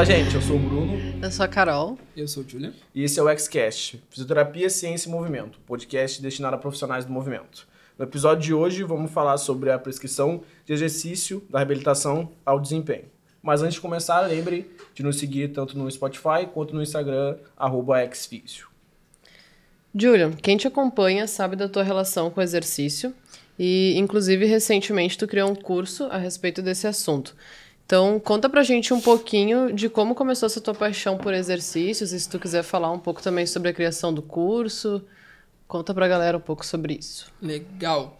Fala, gente, eu sou o Bruno. Eu sou a Carol. Eu sou o Julian. E esse é o XCast, Fisioterapia, Ciência e Movimento, podcast destinado a profissionais do movimento. No episódio de hoje, vamos falar sobre a prescrição de exercício da reabilitação ao desempenho. Mas antes de começar, lembre de nos seguir tanto no Spotify quanto no Instagram, arroba xfísio. Julian, quem te acompanha sabe da tua relação com o exercício e, inclusive, recentemente tu criou um curso a respeito desse assunto. Então, conta pra gente um pouquinho de como começou essa tua paixão por exercícios e se tu quiser falar um pouco também sobre a criação do curso, conta pra galera um pouco sobre isso. Legal.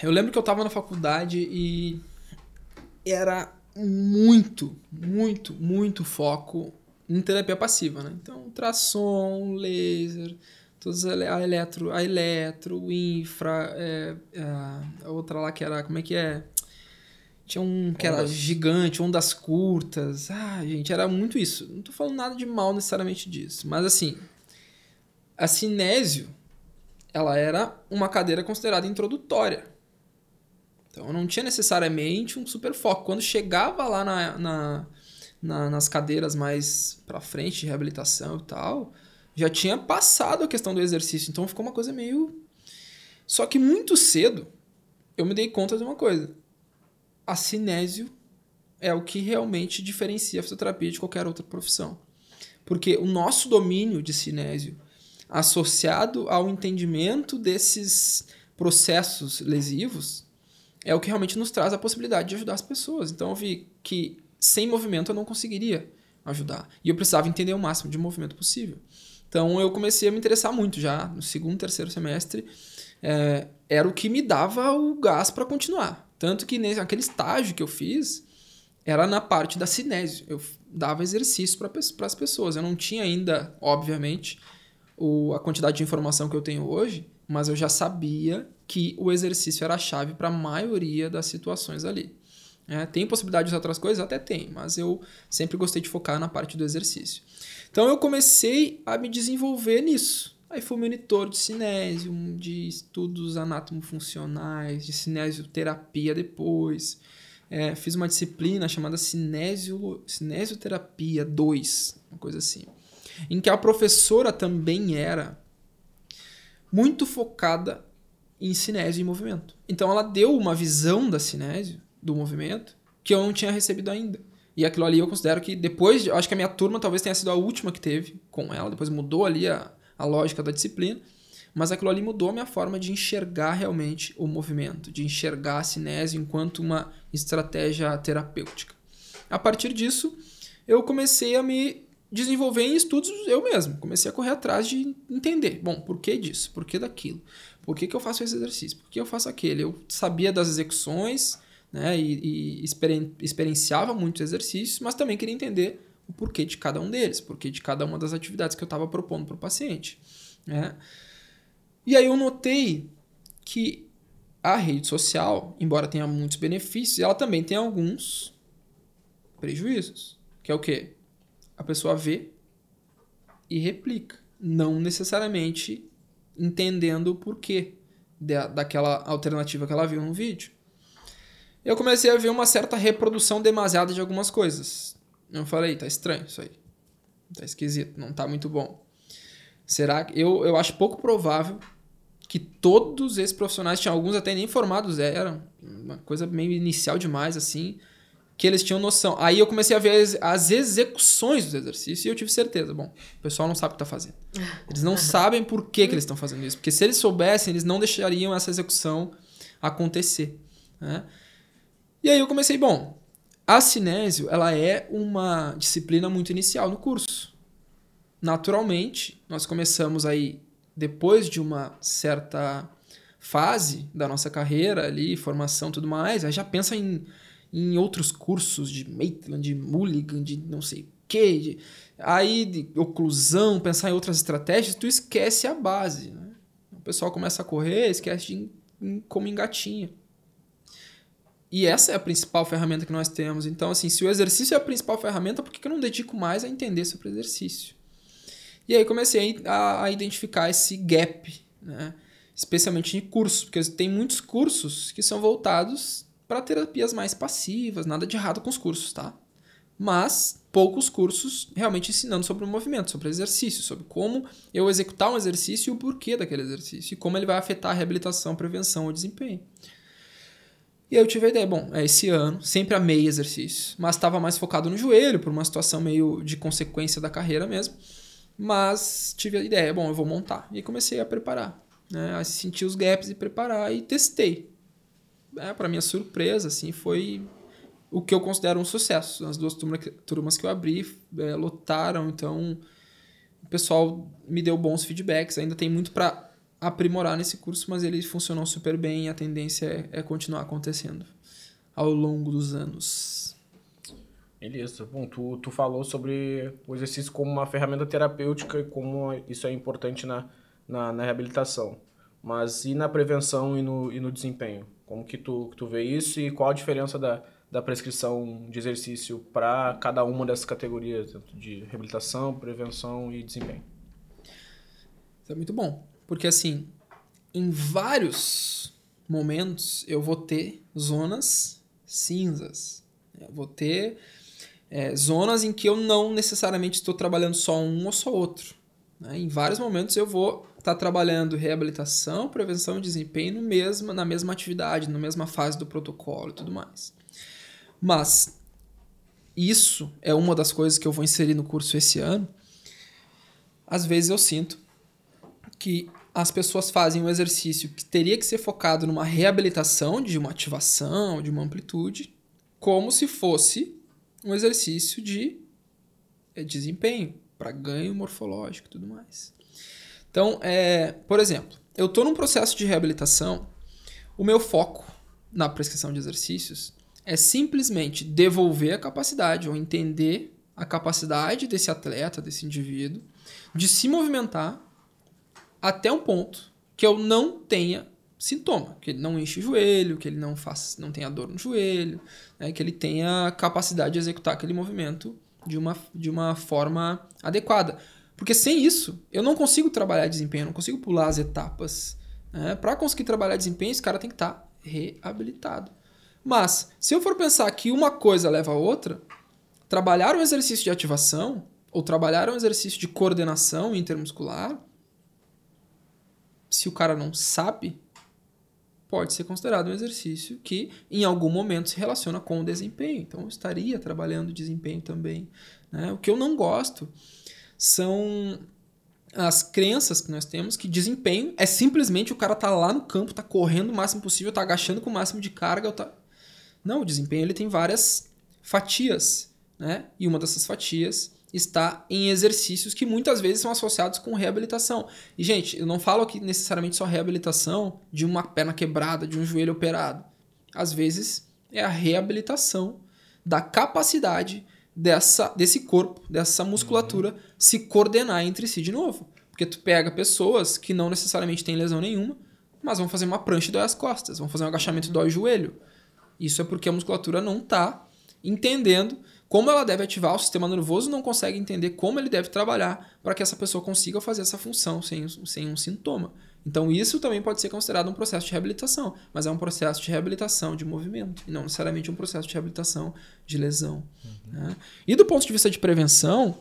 Eu lembro que eu tava na faculdade e era muito, muito, muito foco em terapia passiva, né? Então, ultrassom, laser, todos a eletro, a eletro, infra, é, é, a outra lá que era, como é que é? Tinha um que era gigante, ondas curtas. Ah, gente, era muito isso. Não tô falando nada de mal necessariamente disso. Mas assim, a cinésio, ela era uma cadeira considerada introdutória. Então não tinha necessariamente um super foco. Quando chegava lá na, na, na nas cadeiras mais pra frente, de reabilitação e tal, já tinha passado a questão do exercício. Então ficou uma coisa meio. Só que muito cedo eu me dei conta de uma coisa a cinésio é o que realmente diferencia a fisioterapia de qualquer outra profissão. Porque o nosso domínio de cinésio, associado ao entendimento desses processos lesivos, é o que realmente nos traz a possibilidade de ajudar as pessoas. Então eu vi que sem movimento eu não conseguiria ajudar. E eu precisava entender o máximo de movimento possível. Então eu comecei a me interessar muito já no segundo, terceiro semestre. É, era o que me dava o gás para continuar. Tanto que nesse, aquele estágio que eu fiz era na parte da cinésio. Eu dava exercício para as pessoas. Eu não tinha ainda, obviamente, o, a quantidade de informação que eu tenho hoje, mas eu já sabia que o exercício era a chave para a maioria das situações ali. É, tem possibilidade de outras coisas? Até tem, mas eu sempre gostei de focar na parte do exercício. Então eu comecei a me desenvolver nisso. Aí fui monitor de cinésio, de estudos anatomofuncionais, de cinesioterapia depois. É, fiz uma disciplina chamada cinésio, Cinesioterapia 2, uma coisa assim. Em que a professora também era muito focada em cinésio e movimento. Então ela deu uma visão da cinésio, do movimento, que eu não tinha recebido ainda. E aquilo ali eu considero que depois, acho que a minha turma talvez tenha sido a última que teve com ela, depois mudou ali a, a lógica da disciplina, mas aquilo ali mudou a minha forma de enxergar realmente o movimento, de enxergar a cinese enquanto uma estratégia terapêutica. A partir disso, eu comecei a me desenvolver em estudos eu mesmo. Comecei a correr atrás de entender. Bom, por que disso? Por que daquilo? Por que, que eu faço esse exercício? Por que eu faço aquele? Eu sabia das execuções né, e, e experienciava muitos exercícios, mas também queria entender o porquê de cada um deles, porquê de cada uma das atividades que eu estava propondo para o paciente. Né? E aí eu notei que a rede social, embora tenha muitos benefícios, ela também tem alguns prejuízos. Que é o quê? A pessoa vê e replica, não necessariamente entendendo o porquê da, daquela alternativa que ela viu no vídeo. Eu comecei a ver uma certa reprodução demasiada de algumas coisas. Eu falei, tá estranho isso aí. Tá esquisito, não tá muito bom. Será que. Eu, eu acho pouco provável que todos esses profissionais, tinham alguns até nem formados eram, uma coisa meio inicial demais, assim, que eles tinham noção. Aí eu comecei a ver as, as execuções dos exercícios e eu tive certeza. Bom, o pessoal não sabe o que tá fazendo. Eles não sabem por que, que eles estão fazendo isso. Porque se eles soubessem, eles não deixariam essa execução acontecer. Né? E aí eu comecei, bom, a cinésio, ela é uma disciplina muito inicial no curso. Naturalmente, nós começamos aí depois de uma certa fase da nossa carreira ali, formação tudo mais, aí já pensa em, em outros cursos de Maitland, de Mulligan, de não sei o quê, de, aí de oclusão, pensar em outras estratégias, tu esquece a base. Né? O pessoal começa a correr, esquece de como engatinha. E essa é a principal ferramenta que nós temos. Então, assim, se o exercício é a principal ferramenta, por que eu não dedico mais a entender sobre exercício? E aí comecei a, a identificar esse gap, né? especialmente em cursos, porque tem muitos cursos que são voltados para terapias mais passivas, nada de errado com os cursos, tá? mas poucos cursos realmente ensinando sobre o movimento, sobre exercício, sobre como eu executar um exercício e o porquê daquele exercício e como ele vai afetar a reabilitação, prevenção ou desempenho. E aí eu tive a ideia, bom, é esse ano, sempre amei exercício, mas estava mais focado no joelho, por uma situação meio de consequência da carreira mesmo. Mas tive a ideia, bom, eu vou montar. E comecei a preparar, né? A sentir os gaps e preparar e testei. É, para minha surpresa, assim, foi o que eu considero um sucesso. As duas turmas que eu abri é, lotaram, então o pessoal me deu bons feedbacks. Ainda tem muito para aprimorar nesse curso, mas ele funcionou super bem e a tendência é, é continuar acontecendo ao longo dos anos. Beleza. Bom, tu, tu falou sobre o exercício como uma ferramenta terapêutica e como isso é importante na, na, na reabilitação. Mas e na prevenção e no, e no desempenho? Como que tu, que tu vê isso e qual a diferença da, da prescrição de exercício para cada uma dessas categorias, de reabilitação, prevenção e desempenho. Isso é muito bom, porque assim, em vários momentos eu vou ter zonas cinzas. Eu vou ter é, zonas em que eu não necessariamente estou trabalhando só um ou só outro. Né? Em vários momentos eu vou estar tá trabalhando reabilitação, prevenção e desempenho mesmo, na mesma atividade, na mesma fase do protocolo e tudo mais. Mas isso é uma das coisas que eu vou inserir no curso esse ano. Às vezes eu sinto que as pessoas fazem um exercício que teria que ser focado numa reabilitação de uma ativação, de uma amplitude, como se fosse um exercício de é, desempenho, para ganho morfológico e tudo mais. Então, é, por exemplo, eu estou num processo de reabilitação, o meu foco na prescrição de exercícios é simplesmente devolver a capacidade ou entender a capacidade desse atleta, desse indivíduo, de se movimentar até um ponto que eu não tenha sintoma, que ele não enche o joelho, que ele não faz, não tenha dor no joelho, né, que ele tenha capacidade de executar aquele movimento de uma, de uma forma adequada. Porque sem isso, eu não consigo trabalhar desempenho, não consigo pular as etapas. Né? Para conseguir trabalhar desempenho, esse cara tem que estar tá reabilitado. Mas, se eu for pensar que uma coisa leva a outra, trabalhar um exercício de ativação ou trabalhar um exercício de coordenação intermuscular, se o cara não sabe, pode ser considerado um exercício que em algum momento se relaciona com o desempenho. Então, eu estaria trabalhando desempenho também. Né? O que eu não gosto são as crenças que nós temos que desempenho é simplesmente o cara tá lá no campo, tá correndo o máximo possível, tá agachando com o máximo de carga, tá não, o desempenho ele tem várias fatias, né? E uma dessas fatias está em exercícios que muitas vezes são associados com reabilitação. E, gente, eu não falo aqui necessariamente só reabilitação de uma perna quebrada, de um joelho operado. Às vezes é a reabilitação da capacidade dessa, desse corpo, dessa musculatura uhum. se coordenar entre si de novo. Porque tu pega pessoas que não necessariamente têm lesão nenhuma, mas vão fazer uma prancha e dói as costas, vão fazer um agachamento e dói o joelho. Isso é porque a musculatura não está entendendo como ela deve ativar, o sistema nervoso não consegue entender como ele deve trabalhar para que essa pessoa consiga fazer essa função sem, sem um sintoma. Então, isso também pode ser considerado um processo de reabilitação, mas é um processo de reabilitação de movimento, e não necessariamente um processo de reabilitação de lesão. Uhum. Né? E do ponto de vista de prevenção,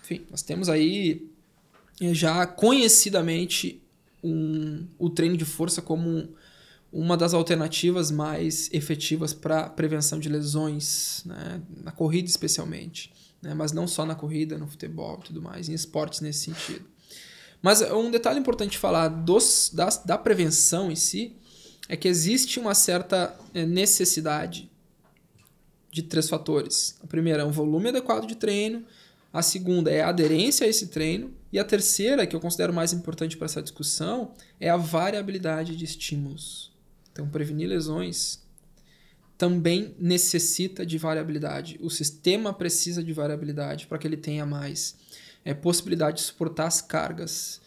enfim, nós temos aí eh, já conhecidamente um, o treino de força como uma das alternativas mais efetivas para prevenção de lesões, né? na corrida especialmente, né? mas não só na corrida, no futebol e tudo mais, em esportes nesse sentido. Mas um detalhe importante falar dos, da, da prevenção em si é que existe uma certa é, necessidade de três fatores. A primeira é um volume adequado de treino, a segunda é a aderência a esse treino, e a terceira, que eu considero mais importante para essa discussão, é a variabilidade de estímulos. Então, prevenir lesões também necessita de variabilidade. O sistema precisa de variabilidade para que ele tenha mais é, possibilidade de suportar as cargas,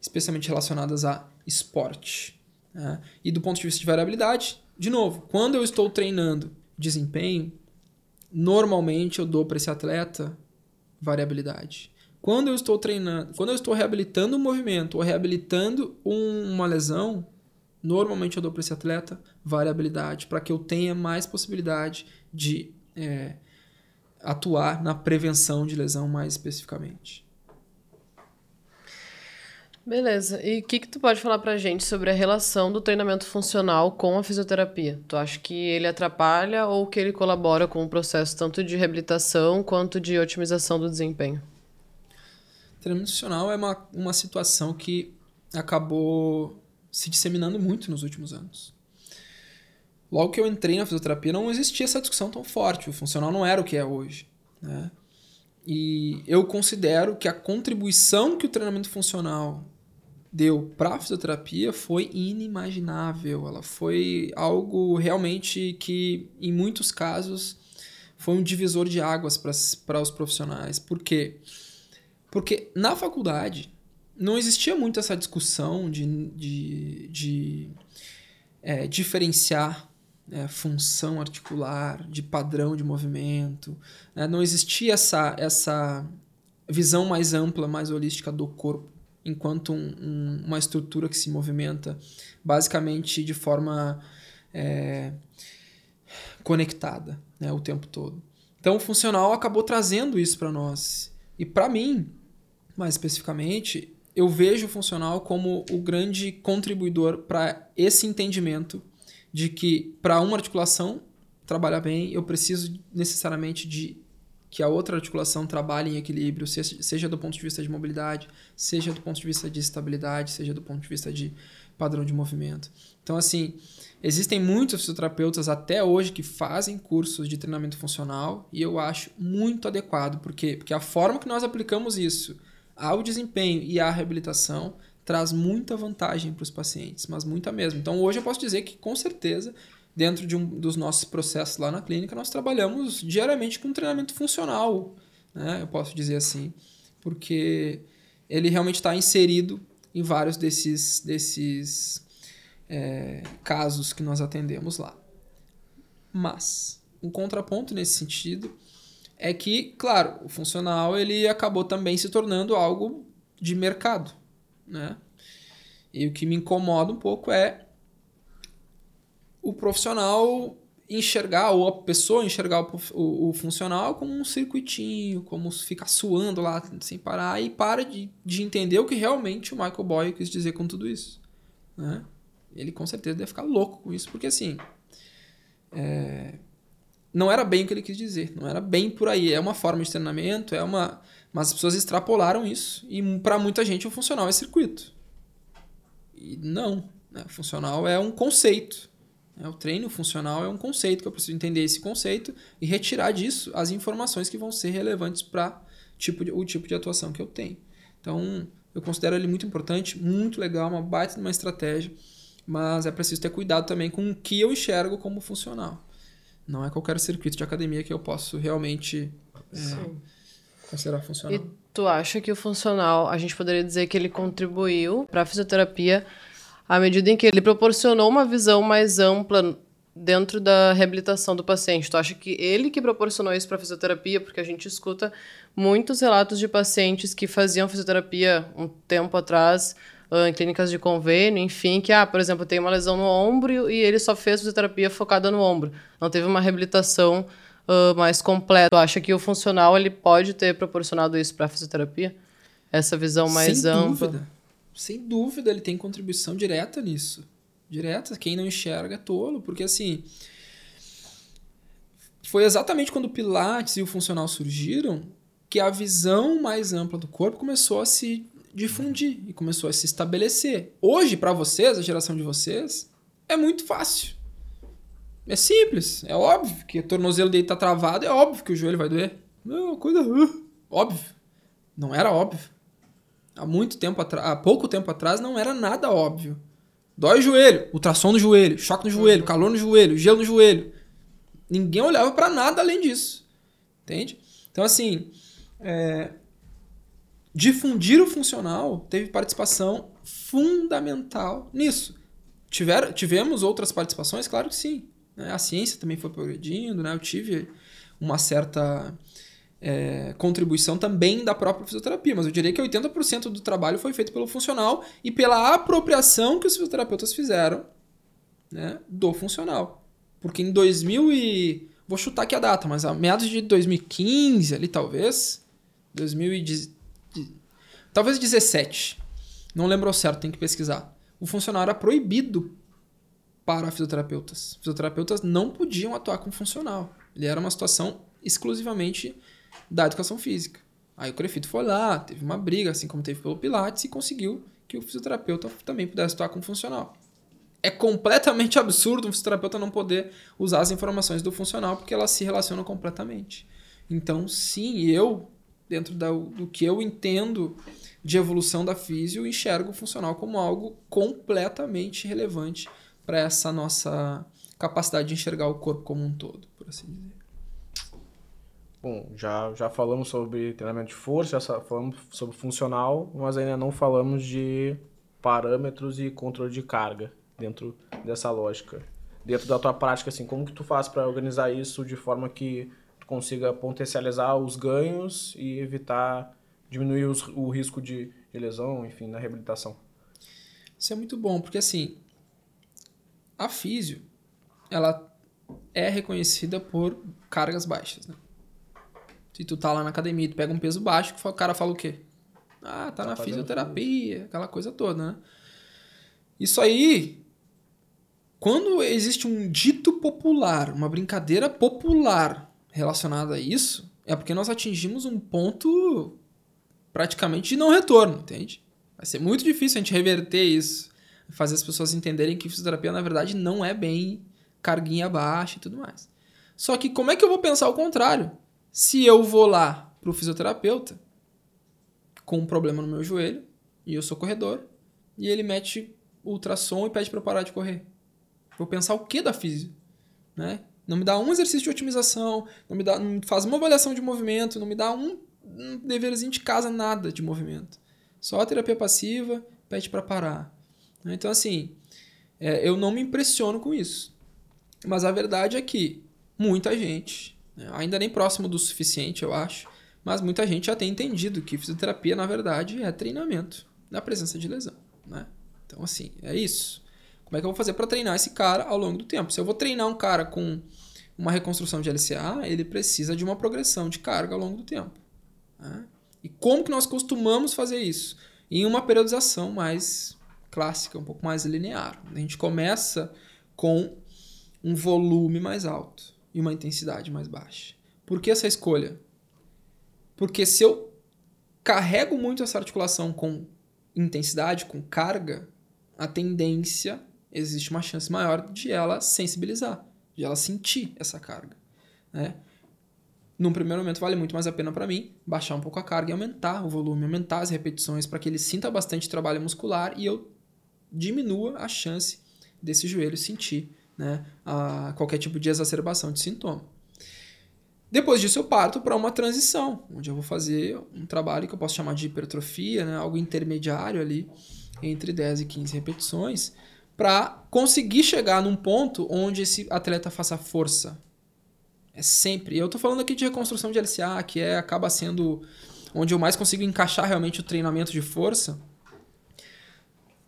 especialmente relacionadas a esporte. Né? E do ponto de vista de variabilidade, de novo, quando eu estou treinando desempenho, normalmente eu dou para esse atleta variabilidade. Quando eu estou treinando, quando eu estou reabilitando um movimento ou reabilitando um, uma lesão, Normalmente eu dou para esse atleta variabilidade para que eu tenha mais possibilidade de é, atuar na prevenção de lesão mais especificamente. Beleza. E o que, que tu pode falar pra gente sobre a relação do treinamento funcional com a fisioterapia? Tu acha que ele atrapalha ou que ele colabora com o processo tanto de reabilitação quanto de otimização do desempenho? treinamento funcional é uma, uma situação que acabou se disseminando muito nos últimos anos. Logo que eu entrei na fisioterapia, não existia essa discussão tão forte. O funcional não era o que é hoje. Né? E eu considero que a contribuição que o treinamento funcional deu para a fisioterapia foi inimaginável. Ela foi algo realmente que, em muitos casos, foi um divisor de águas para os profissionais. Por quê? Porque na faculdade não existia muito essa discussão de, de, de é, diferenciar é, função articular, de padrão de movimento. Né? Não existia essa, essa visão mais ampla, mais holística do corpo, enquanto um, um, uma estrutura que se movimenta basicamente de forma é, conectada né, o tempo todo. Então, o funcional acabou trazendo isso para nós. E para mim, mais especificamente, eu vejo o funcional como o grande contribuidor para esse entendimento de que para uma articulação trabalhar bem, eu preciso necessariamente de que a outra articulação trabalhe em equilíbrio, seja, do ponto de vista de mobilidade, seja do ponto de vista de estabilidade, seja do ponto de vista de padrão de movimento. Então, assim, existem muitos fisioterapeutas até hoje que fazem cursos de treinamento funcional e eu acho muito adequado. Por quê? Porque a forma que nós aplicamos isso ao desempenho e à reabilitação traz muita vantagem para os pacientes, mas muita mesmo. Então hoje eu posso dizer que com certeza dentro de um dos nossos processos lá na clínica nós trabalhamos diariamente com treinamento funcional, né? Eu posso dizer assim, porque ele realmente está inserido em vários desses desses é, casos que nós atendemos lá. Mas um contraponto nesse sentido é que, claro, o funcional ele acabou também se tornando algo de mercado, né? E o que me incomoda um pouco é o profissional enxergar, ou a pessoa enxergar o, o, o, funcional como um circuitinho, como ficar suando lá sem parar, e para de, de entender o que realmente o Michael Boyle quis dizer com tudo isso. Né? Ele com certeza deve ficar louco com isso, porque assim. É, não era bem o que ele quis dizer, não era bem por aí. É uma forma de treinamento, é uma. Mas as pessoas extrapolaram isso. E para muita gente o funcional é circuito. E não. Né? O funcional é um conceito. Né? O treino funcional é um conceito que eu preciso entender esse conceito e retirar disso as informações que vão ser relevantes para tipo o tipo de atuação que eu tenho. Então, eu considero ele muito importante, muito legal, uma baita de uma estratégia, mas é preciso ter cuidado também com o que eu enxergo como funcional. Não é qualquer circuito de academia que eu posso realmente é, considerar funcional. E tu acha que o funcional, a gente poderia dizer que ele contribuiu para a fisioterapia à medida em que ele proporcionou uma visão mais ampla dentro da reabilitação do paciente. Tu acha que ele que proporcionou isso para a fisioterapia? Porque a gente escuta muitos relatos de pacientes que faziam fisioterapia um tempo atrás em clínicas de convênio, enfim, que, ah, por exemplo, tem uma lesão no ombro e ele só fez fisioterapia focada no ombro. Não teve uma reabilitação uh, mais completa. Tu acha que o funcional ele pode ter proporcionado isso para a fisioterapia? Essa visão mais Sem ampla? Dúvida. Sem dúvida, ele tem contribuição direta nisso. Direta. Quem não enxerga é tolo, porque assim. Foi exatamente quando o Pilates e o funcional surgiram que a visão mais ampla do corpo começou a se difundir e começou a se estabelecer. Hoje, para vocês, a geração de vocês, é muito fácil. É simples, é óbvio que o tornozelo dele tá travado, é óbvio que o joelho vai doer. Não, é uma coisa óbvio. Não era óbvio. Há muito tempo atrás, há pouco tempo atrás não era nada óbvio. Dói o joelho, ultrassom no joelho, choque no joelho, calor no joelho, gelo no joelho. Ninguém olhava para nada além disso. Entende? Então assim, é, difundir o funcional teve participação fundamental nisso. Tiver, tivemos outras participações? Claro que sim. Né? A ciência também foi progredindo, né? eu tive uma certa é, contribuição também da própria fisioterapia, mas eu diria que 80% do trabalho foi feito pelo funcional e pela apropriação que os fisioterapeutas fizeram né, do funcional. Porque em 2000 e vou chutar aqui a data, mas a meados de 2015 ali talvez, 2010, talvez 17. Não lembro ao certo, tem que pesquisar. O funcional era proibido para fisioterapeutas. Fisioterapeutas não podiam atuar com funcional. Ele era uma situação exclusivamente da educação física. Aí o Crefito foi lá, teve uma briga, assim como teve pelo Pilates, e conseguiu que o fisioterapeuta também pudesse atuar com funcional. É completamente absurdo um fisioterapeuta não poder usar as informações do funcional porque elas se relacionam completamente. Então, sim, eu, dentro da, do que eu entendo de evolução da físio, enxergo o funcional como algo completamente relevante para essa nossa capacidade de enxergar o corpo como um todo, por assim dizer. Bom, já, já falamos sobre treinamento de força, já falamos sobre funcional, mas ainda não falamos de parâmetros e controle de carga dentro dessa lógica. Dentro da tua prática, assim, como que tu faz para organizar isso de forma que consiga potencializar os ganhos e evitar, diminuir os, o risco de, de lesão, enfim, na reabilitação? Isso é muito bom, porque assim, a físio, ela é reconhecida por cargas baixas, né? Se tu tá lá na academia, tu pega um peso baixo, o cara fala o quê? Ah, tá, tá na fisioterapia, aquela coisa toda, né? Isso aí, quando existe um dito popular, uma brincadeira popular relacionada a isso, é porque nós atingimos um ponto praticamente de não retorno, entende? Vai ser muito difícil a gente reverter isso, fazer as pessoas entenderem que fisioterapia, na verdade, não é bem carguinha baixa e tudo mais. Só que como é que eu vou pensar o contrário? Se eu vou lá pro fisioterapeuta com um problema no meu joelho e eu sou corredor e ele mete ultrassom e pede para parar de correr. Vou pensar o que da física, né? Não me dá um exercício de otimização, não me dá, não faz uma avaliação de movimento, não me dá um, um deverzinho de casa nada de movimento. Só a terapia passiva pede para parar. Então assim, é, eu não me impressiono com isso. Mas a verdade é que muita gente né? Ainda nem próximo do suficiente, eu acho. Mas muita gente já tem entendido que fisioterapia, na verdade, é treinamento na presença de lesão. Né? Então, assim, é isso. Como é que eu vou fazer para treinar esse cara ao longo do tempo? Se eu vou treinar um cara com uma reconstrução de LCA, ele precisa de uma progressão de carga ao longo do tempo. Né? E como que nós costumamos fazer isso? Em uma periodização mais clássica, um pouco mais linear. A gente começa com um volume mais alto e uma intensidade mais baixa. Por que essa escolha? Porque se eu carrego muito essa articulação com intensidade, com carga, a tendência, existe uma chance maior de ela sensibilizar, de ela sentir essa carga. Né? Num primeiro momento, vale muito mais a pena para mim baixar um pouco a carga e aumentar o volume, aumentar as repetições para que ele sinta bastante trabalho muscular e eu diminua a chance desse joelho sentir né, a qualquer tipo de exacerbação de sintoma. Depois disso, eu parto para uma transição, onde eu vou fazer um trabalho que eu posso chamar de hipertrofia, né, algo intermediário ali, entre 10 e 15 repetições, para conseguir chegar num ponto onde esse atleta faça força. É sempre. Eu estou falando aqui de reconstrução de LCA, que é acaba sendo onde eu mais consigo encaixar realmente o treinamento de força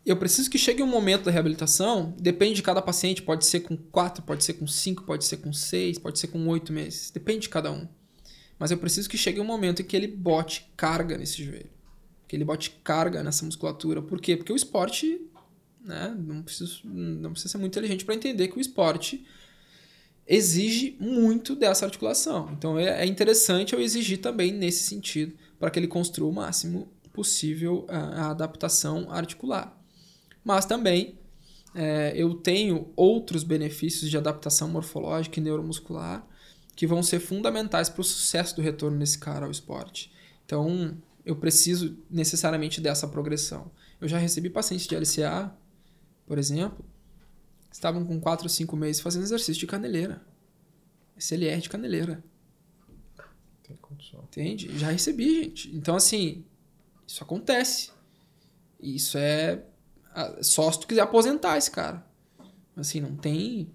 eu preciso que chegue um momento da reabilitação, depende de cada paciente, pode ser com 4, pode ser com 5, pode ser com 6, pode ser com 8 meses, depende de cada um. Mas eu preciso que chegue um momento em que ele bote carga nesse joelho, que ele bote carga nessa musculatura. Por quê? Porque o esporte, né, não não precisa ser muito inteligente para entender que o esporte exige muito dessa articulação. Então é, é interessante eu exigir também nesse sentido, para que ele construa o máximo possível a, adaptação articular mas também é, eu tenho outros benefícios de adaptação morfológica e neuromuscular que vão ser fundamentais para o sucesso do retorno desse cara ao esporte. Então, eu preciso necessariamente dessa progressão. Eu já recebi pacientes de LCA, por exemplo, estavam com 4 ou 5 meses fazendo exercício de caneleira. SLR de caneleira. Tem condição. Entende? Já recebi, gente. Então, assim, isso acontece. Isso é só se tu quiser aposentar esse cara. Assim, não tem.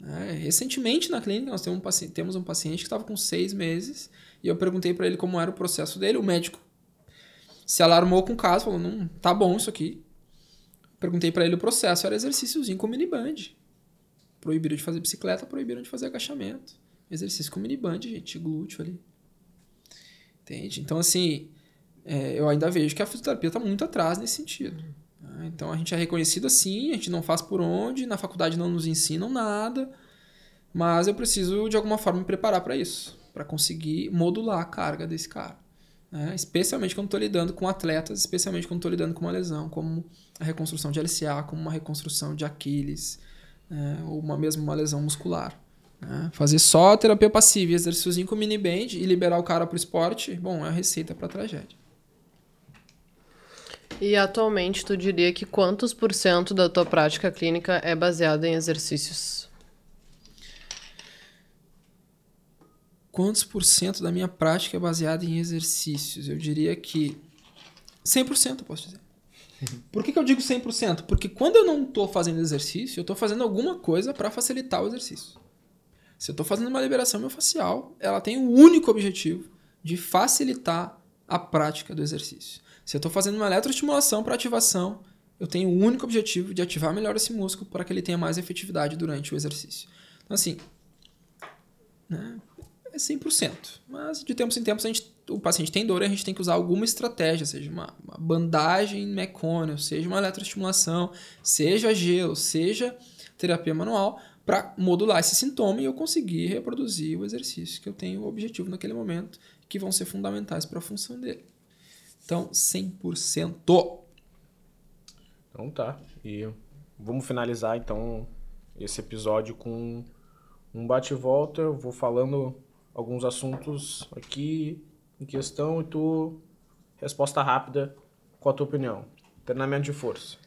Né? Recentemente na clínica nós temos um paciente, temos um paciente que estava com seis meses e eu perguntei para ele como era o processo dele. O médico se alarmou com o caso, falou: não, tá bom isso aqui. Perguntei para ele o processo, era exercíciozinho com miniband. Proibiram de fazer bicicleta, proibiram de fazer agachamento. exercício com miniband, gente, glúteo ali. Entende? Então, assim, é, eu ainda vejo que a fisioterapia está muito atrás nesse sentido. Né? Então, a gente é reconhecido assim, a gente não faz por onde, na faculdade não nos ensinam nada, mas eu preciso, de alguma forma, me preparar para isso, para conseguir modular a carga desse cara. Né? Especialmente quando estou lidando com atletas, especialmente quando estou lidando com uma lesão, como a reconstrução de LCA, como uma reconstrução de Aquiles, né? ou uma, mesmo uma lesão muscular. Né? Fazer só terapia passiva e exercíciozinho com mini band e liberar o cara para o esporte, bom, é a receita para tragédia. E atualmente tu diria que quantos por cento da tua prática clínica é baseada em exercícios? Quantos por cento da minha prática é baseada em exercícios? Eu diria que 100% eu posso dizer. Por que, que eu digo 100%? Porque quando eu não estou fazendo exercício, eu estou fazendo alguma coisa para facilitar o exercício. Se eu estou fazendo uma liberação miofascial, ela tem o único objetivo de facilitar a prática do exercício. Se eu estou fazendo uma eletroestimulação para ativação, eu tenho o único objetivo de ativar melhor esse músculo para que ele tenha mais efetividade durante o exercício. Então, assim, né, é 100%. Mas de tempos em tempos a gente, o paciente tem dor e a gente tem que usar alguma estratégia, seja uma, uma bandagem mecônio, seja uma eletroestimulação, seja gelo, seja terapia manual, para modular esse sintoma e eu conseguir reproduzir o exercício que eu tenho o objetivo naquele momento, que vão ser fundamentais para a função dele. Então, 100%. Então tá. E vamos finalizar então esse episódio com um bate e volta. Eu vou falando alguns assuntos aqui em questão e tu resposta rápida. Qual a tua opinião? Treinamento de força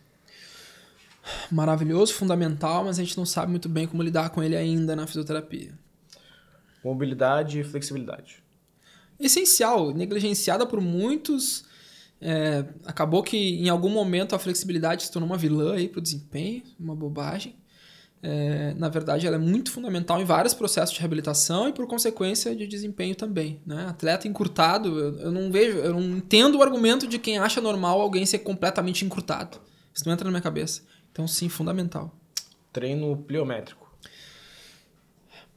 maravilhoso, fundamental, mas a gente não sabe muito bem como lidar com ele ainda na fisioterapia. Mobilidade e flexibilidade. Essencial, negligenciada por muitos. É, acabou que em algum momento a flexibilidade se tornou uma vilã aí para o desempenho, uma bobagem. É, na verdade, ela é muito fundamental em vários processos de reabilitação e por consequência de desempenho também. Né? Atleta encurtado, eu, eu não vejo, eu não entendo o argumento de quem acha normal alguém ser completamente encurtado. Isso não entra na minha cabeça. Então, sim, fundamental. Treino pliométrico.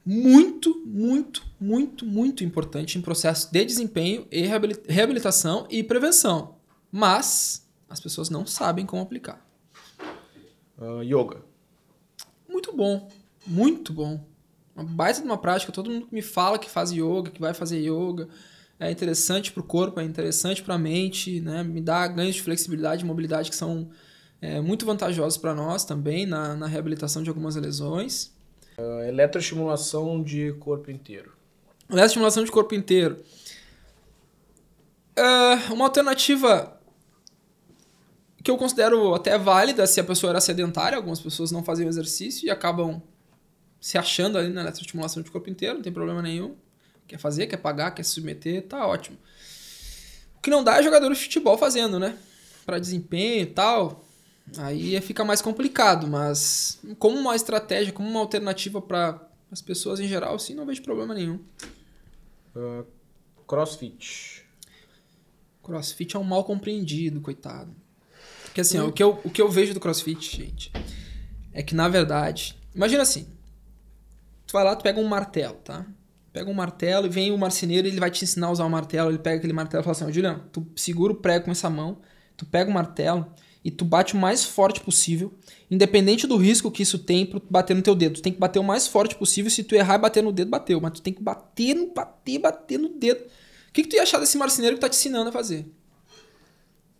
Muito, muito, muito, muito importante em processo de desempenho e reabilitação e prevenção. Mas as pessoas não sabem como aplicar. Uh, yoga. Muito bom. Muito bom. Uma baita de uma prática. Todo mundo me fala que faz yoga, que vai fazer yoga. É interessante para o corpo, é interessante para a mente, né? Me dá ganhos de flexibilidade e mobilidade que são é, muito vantajosos para nós também na, na reabilitação de algumas lesões. Uh, eletroestimulação de corpo inteiro. Eletroestimulação de corpo inteiro. Uh, uma alternativa que eu considero até válida se a pessoa era sedentária. Algumas pessoas não faziam exercício e acabam se achando ali na eletroestimulação de corpo inteiro, não tem problema nenhum. Quer fazer, quer pagar, quer se submeter, tá ótimo. O que não dá é jogador de futebol fazendo, né? Para desempenho e tal. Aí fica mais complicado, mas como uma estratégia, como uma alternativa para as pessoas em geral, sim, não vejo problema nenhum. Uh, crossfit. Crossfit é um mal compreendido, coitado. Porque assim, hum. o, que eu, o que eu vejo do crossfit, gente, é que na verdade. Imagina assim: tu vai lá, tu pega um martelo, tá? Pega um martelo e vem o marceneiro ele vai te ensinar a usar o martelo. Ele pega aquele martelo e fala assim: Ó, Juliano, tu segura o prego com essa mão, tu pega o martelo e tu bate o mais forte possível, independente do risco que isso tem para bater no teu dedo. Tu tem que bater o mais forte possível, se tu errar e bater no dedo, bateu, mas tu tem que bater, no bater, bater no dedo. O que, que tu ia achar desse marceneiro que tá te ensinando a fazer?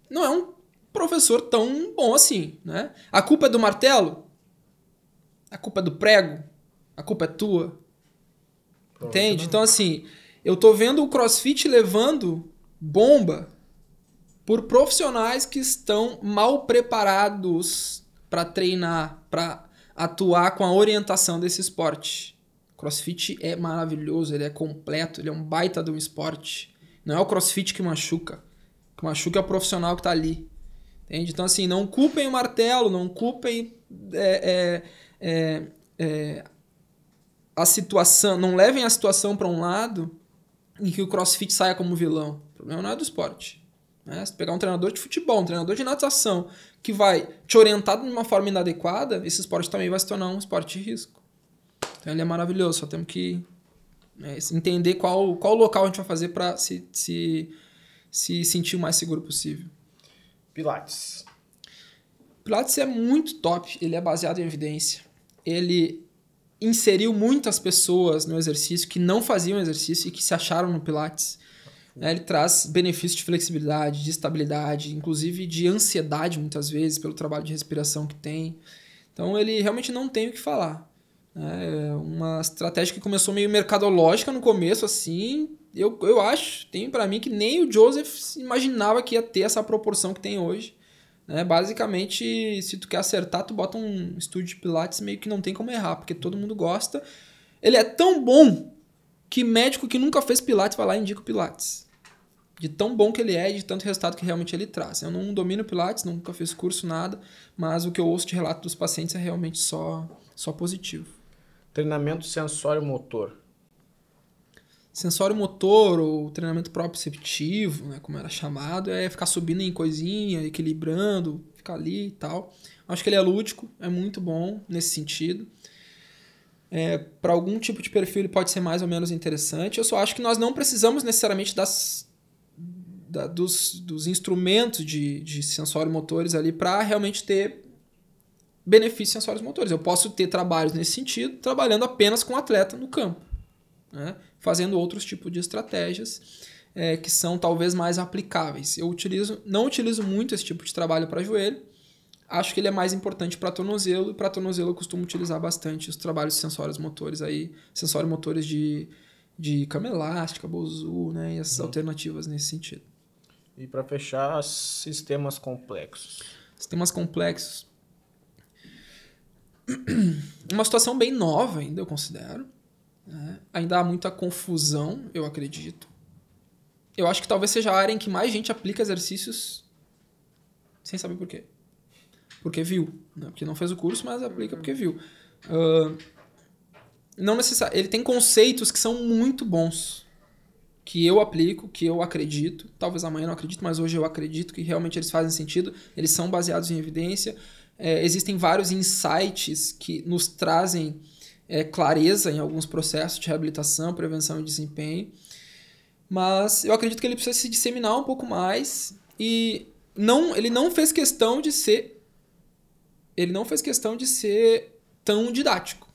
Não é um professor tão bom assim, né? A culpa é do martelo? A culpa é do prego? A culpa é tua? Entende? Então assim, eu tô vendo o CrossFit levando bomba por profissionais que estão mal preparados para treinar, para atuar com a orientação desse esporte. Crossfit é maravilhoso, ele é completo, ele é um baita de um esporte. Não é o crossfit que machuca. O que machuca é o profissional que está ali. Entende? Então, assim, não culpem o martelo, não culpem é, é, é, é a situação, não levem a situação para um lado em que o crossfit saia como vilão. O problema não é do esporte. Né? Se pegar um treinador de futebol, um treinador de natação, que vai te orientar de uma forma inadequada, esse esporte também vai se tornar um esporte de risco. Então ele é maravilhoso, só temos que Né? Entender qual, qual local a gente vai fazer para se, se, se sentir o mais seguro possível. Pilates. Pilates é muito top, ele é baseado em evidência. Ele inseriu muitas pessoas no exercício que não faziam exercício e que se acharam no Pilates. Né? Ele traz benefícios de flexibilidade, de estabilidade, inclusive de ansiedade, muitas vezes, pelo trabalho de respiração que tem. Então, ele realmente não tem o que falar. É uma estratégia que começou meio mercadológica no começo, assim. Eu, eu acho, tem para mim que nem o Joseph imaginava que ia ter essa proporção que tem hoje. Né? Basicamente, se tu quer acertar, tu bota um estúdio de Pilates meio que não tem como errar, porque todo mundo gosta. Ele é tão bom que médico que nunca fez Pilates vai lá e indica o Pilates. De tão bom que ele é e de tanto resultado que realmente ele traz. Eu não domino Pilates, nunca fiz curso, nada, mas o que eu ouço de relato dos pacientes é realmente só, só positivo. Treinamento sensório-motor. Sensório-motor ou treinamento proprioceptivo, né, como era chamado, é ficar subindo em coisinha, equilibrando, ficar ali e tal. Acho que ele é lúdico, é muito bom nesse sentido. É, para algum tipo de perfil ele pode ser mais ou menos interessante. Eu só acho que nós não precisamos necessariamente das, da, dos, dos instrumentos de, de sensório motores ali para realmente ter benefícios sensórios motores. Eu posso ter trabalhos nesse sentido, trabalhando apenas com o atleta no campo, né? fazendo outros tipos de estratégias é, que são talvez mais aplicáveis. Eu utilizo, não utilizo muito esse tipo de trabalho para joelho, acho que ele é mais importante para tornozelo, e para tornozelo eu costumo utilizar bastante os trabalhos de sensórios motores aí, sensórios motores de, de cama elástica, Bozu, né, e essas uhum. alternativas nesse sentido. E para fechar, sistemas complexos. Sistemas complexos. uma situação bem nova ainda, eu considero. Né? Ainda há muita confusão, eu acredito. Eu acho que talvez seja a área em que mais gente aplica exercícios sem saber por quê. Porque viu. Né? Porque não fez o curso, mas aplica porque viu. Uh, não necessário. Ele tem conceitos que são muito bons. Que eu aplico, que eu acredito. Talvez amanhã eu não acredito, mas hoje eu acredito que realmente eles fazem sentido. Eles são baseados em evidência. É, existem vários insights que nos trazem é, clareza em alguns processos de reabilitação, prevenção e desempenho. Mas eu acredito que ele precisa se disseminar um pouco mais e não, ele não fez questão de ser ele não fez questão de ser tão didático.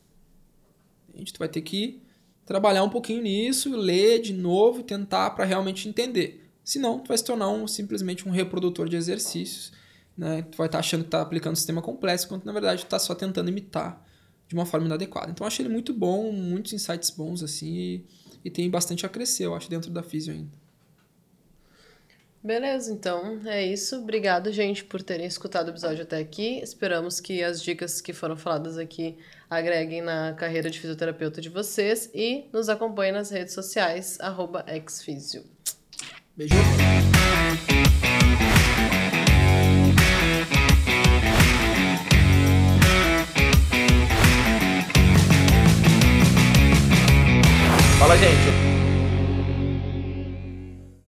A gente vai ter que trabalhar um pouquinho nisso, ler de novo, tentar para realmente entender. Senão, tu vai se tornar um, simplesmente um reprodutor de exercícios né? Tu vai estar tá achando que está aplicando um sistema complexo, quando na verdade tu está só tentando imitar de uma forma inadequada. Então achei ele muito bom, muitos insights bons assim e, e tem bastante a crescer, eu acho, dentro da Físio ainda. Beleza, então é isso. Obrigado, gente, por terem escutado o episódio até aqui. Esperamos que as dicas que foram faladas aqui agreguem na carreira de fisioterapeuta de vocês e nos acompanhem nas redes sociais, arroba Beijo.